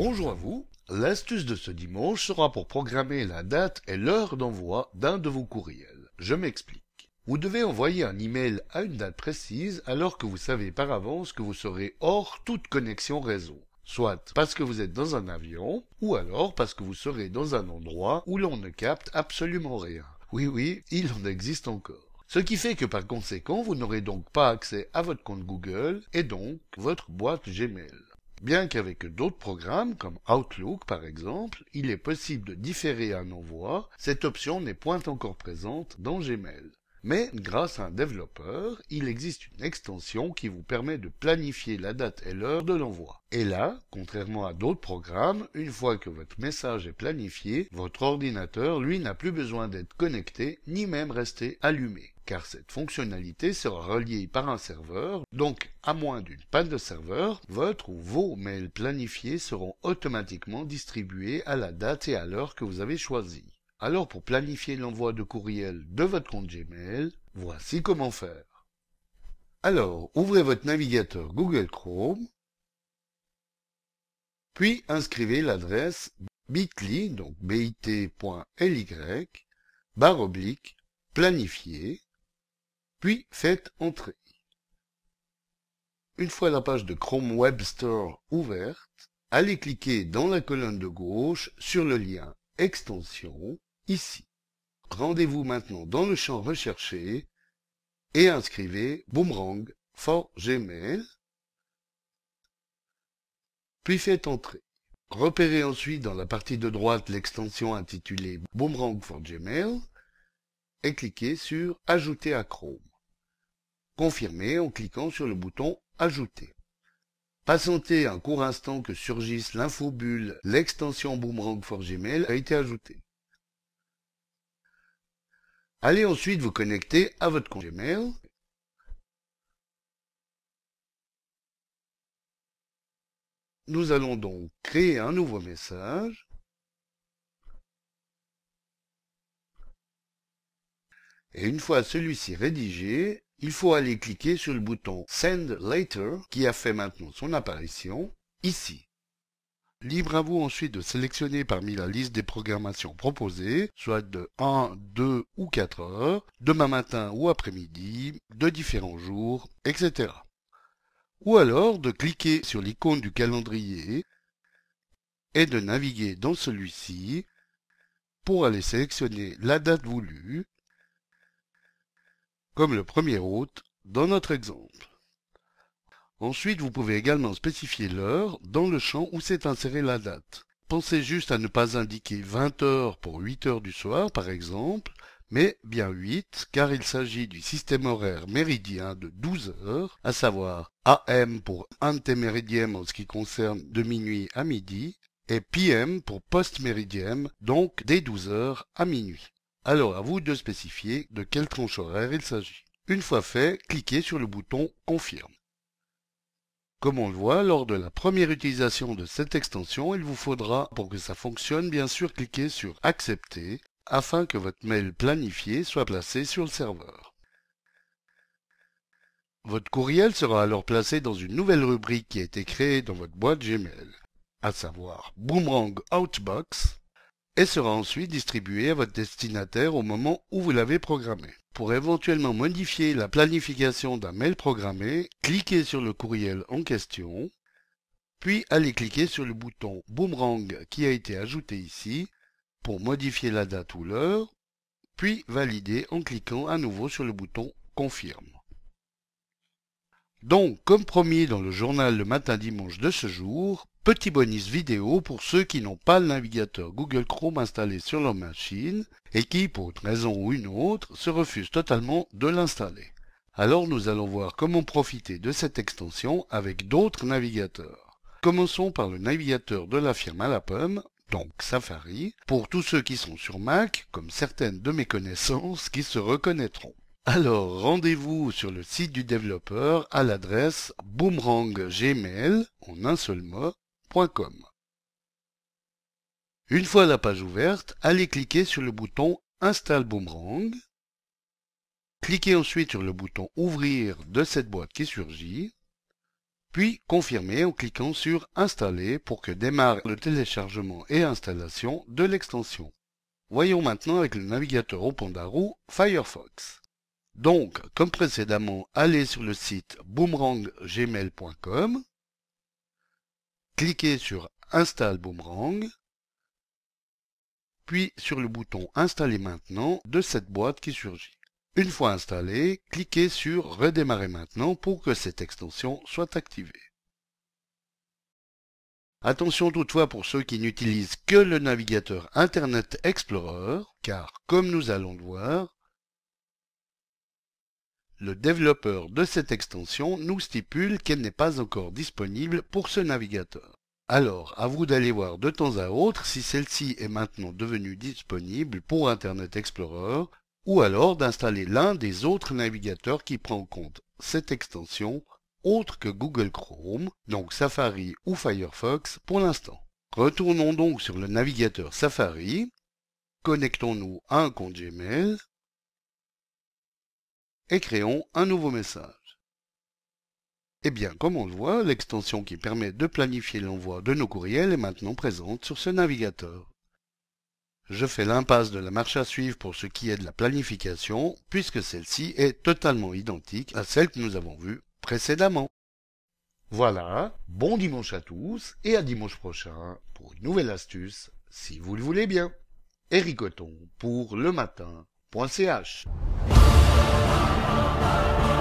Bonjour à vous. L'astuce de ce dimanche sera pour programmer la date et l'heure d'envoi d'un de vos courriels. Je m'explique. Vous devez envoyer un email à une date précise alors que vous savez par avance que vous serez hors toute connexion réseau. Soit parce que vous êtes dans un avion, ou alors parce que vous serez dans un endroit où l'on ne capte absolument rien. Oui oui, il en existe encore. Ce qui fait que par conséquent, vous n'aurez donc pas accès à votre compte Google et donc votre boîte Gmail. Bien qu'avec d'autres programmes, comme Outlook par exemple, il est possible de différer un envoi, cette option n'est point encore présente dans Gmail. Mais grâce à un développeur, il existe une extension qui vous permet de planifier la date et l'heure de l'envoi. Et là, contrairement à d'autres programmes, une fois que votre message est planifié, votre ordinateur, lui, n'a plus besoin d'être connecté, ni même rester allumé car cette fonctionnalité sera reliée par un serveur, donc à moins d'une panne de serveur, votre ou vos mails planifiés seront automatiquement distribués à la date et à l'heure que vous avez choisi. Alors pour planifier l'envoi de courriel de votre compte Gmail, voici comment faire. Alors, ouvrez votre navigateur Google Chrome, puis inscrivez l'adresse bit.ly, donc bit.ly, barre oblique, planifier, puis faites entrer. Une fois la page de Chrome Web Store ouverte, allez cliquer dans la colonne de gauche sur le lien Extension ici. Rendez-vous maintenant dans le champ recherché et inscrivez Boomerang for Gmail, puis faites entrer. Repérez ensuite dans la partie de droite l'extension intitulée Boomerang for Gmail et cliquez sur Ajouter à Chrome. Confirmez en cliquant sur le bouton Ajouter. Patientez un court instant que surgisse l'infobulle L'extension Boomerang for Gmail a été ajoutée. Allez ensuite vous connecter à votre compte Gmail. Nous allons donc créer un nouveau message. Et une fois celui-ci rédigé, il faut aller cliquer sur le bouton Send Later qui a fait maintenant son apparition ici. Libre à vous ensuite de sélectionner parmi la liste des programmations proposées, soit de 1, 2 ou 4 heures, demain matin ou après-midi, de différents jours, etc. Ou alors de cliquer sur l'icône du calendrier et de naviguer dans celui-ci pour aller sélectionner la date voulue, comme le 1er août dans notre exemple. Ensuite, vous pouvez également spécifier l'heure dans le champ où s'est insérée la date. Pensez juste à ne pas indiquer 20 heures pour 8 heures du soir, par exemple, mais bien 8, car il s'agit du système horaire méridien de 12 heures, à savoir AM pour antéméridiem en ce qui concerne de minuit à midi, et PM pour post-méridiem, donc des 12 heures à minuit. Alors à vous de spécifier de quelle tranche horaire il s'agit. Une fois fait, cliquez sur le bouton Confirme. Comme on le voit, lors de la première utilisation de cette extension, il vous faudra, pour que ça fonctionne, bien sûr cliquer sur Accepter afin que votre mail planifié soit placé sur le serveur. Votre courriel sera alors placé dans une nouvelle rubrique qui a été créée dans votre boîte Gmail, à savoir Boomerang Outbox, et sera ensuite distribué à votre destinataire au moment où vous l'avez programmé. Pour éventuellement modifier la planification d'un mail programmé, cliquez sur le courriel en question, puis allez cliquer sur le bouton Boomerang qui a été ajouté ici pour modifier la date ou l'heure, puis valider en cliquant à nouveau sur le bouton Confirme. Donc, comme promis dans le journal le matin dimanche de ce jour, Petit bonus vidéo pour ceux qui n'ont pas le navigateur Google Chrome installé sur leur machine et qui, pour une raison ou une autre, se refusent totalement de l'installer. Alors nous allons voir comment profiter de cette extension avec d'autres navigateurs. Commençons par le navigateur de la firme à la pomme, donc Safari, pour tous ceux qui sont sur Mac, comme certaines de mes connaissances qui se reconnaîtront. Alors, rendez-vous sur le site du développeur à l'adresse boomerang gmail, en un seul mot, une fois la page ouverte, allez cliquer sur le bouton Install Boomerang. Cliquez ensuite sur le bouton Ouvrir de cette boîte qui surgit. puis confirmer en cliquant sur Installer pour que démarre le téléchargement et installation de l'extension. Voyons maintenant avec le navigateur au Pandarou Firefox. Donc, comme précédemment, allez sur le site boomeranggmail.com, cliquez sur Install Boomerang, puis sur le bouton Installer maintenant de cette boîte qui surgit. Une fois installé, cliquez sur Redémarrer maintenant pour que cette extension soit activée. Attention toutefois pour ceux qui n'utilisent que le navigateur Internet Explorer, car comme nous allons le voir, le développeur de cette extension nous stipule qu'elle n'est pas encore disponible pour ce navigateur. Alors, à vous d'aller voir de temps à autre si celle-ci est maintenant devenue disponible pour Internet Explorer, ou alors d'installer l'un des autres navigateurs qui prend en compte cette extension, autre que Google Chrome, donc Safari ou Firefox pour l'instant. Retournons donc sur le navigateur Safari, connectons-nous à un compte Gmail, et créons un nouveau message. Eh bien, comme on le voit, l'extension qui permet de planifier l'envoi de nos courriels est maintenant présente sur ce navigateur. Je fais l'impasse de la marche à suivre pour ce qui est de la planification, puisque celle-ci est totalement identique à celle que nous avons vue précédemment. Voilà, bon dimanche à tous et à dimanche prochain pour une nouvelle astuce, si vous le voulez bien. Eric pour le matin.ch どうぞ。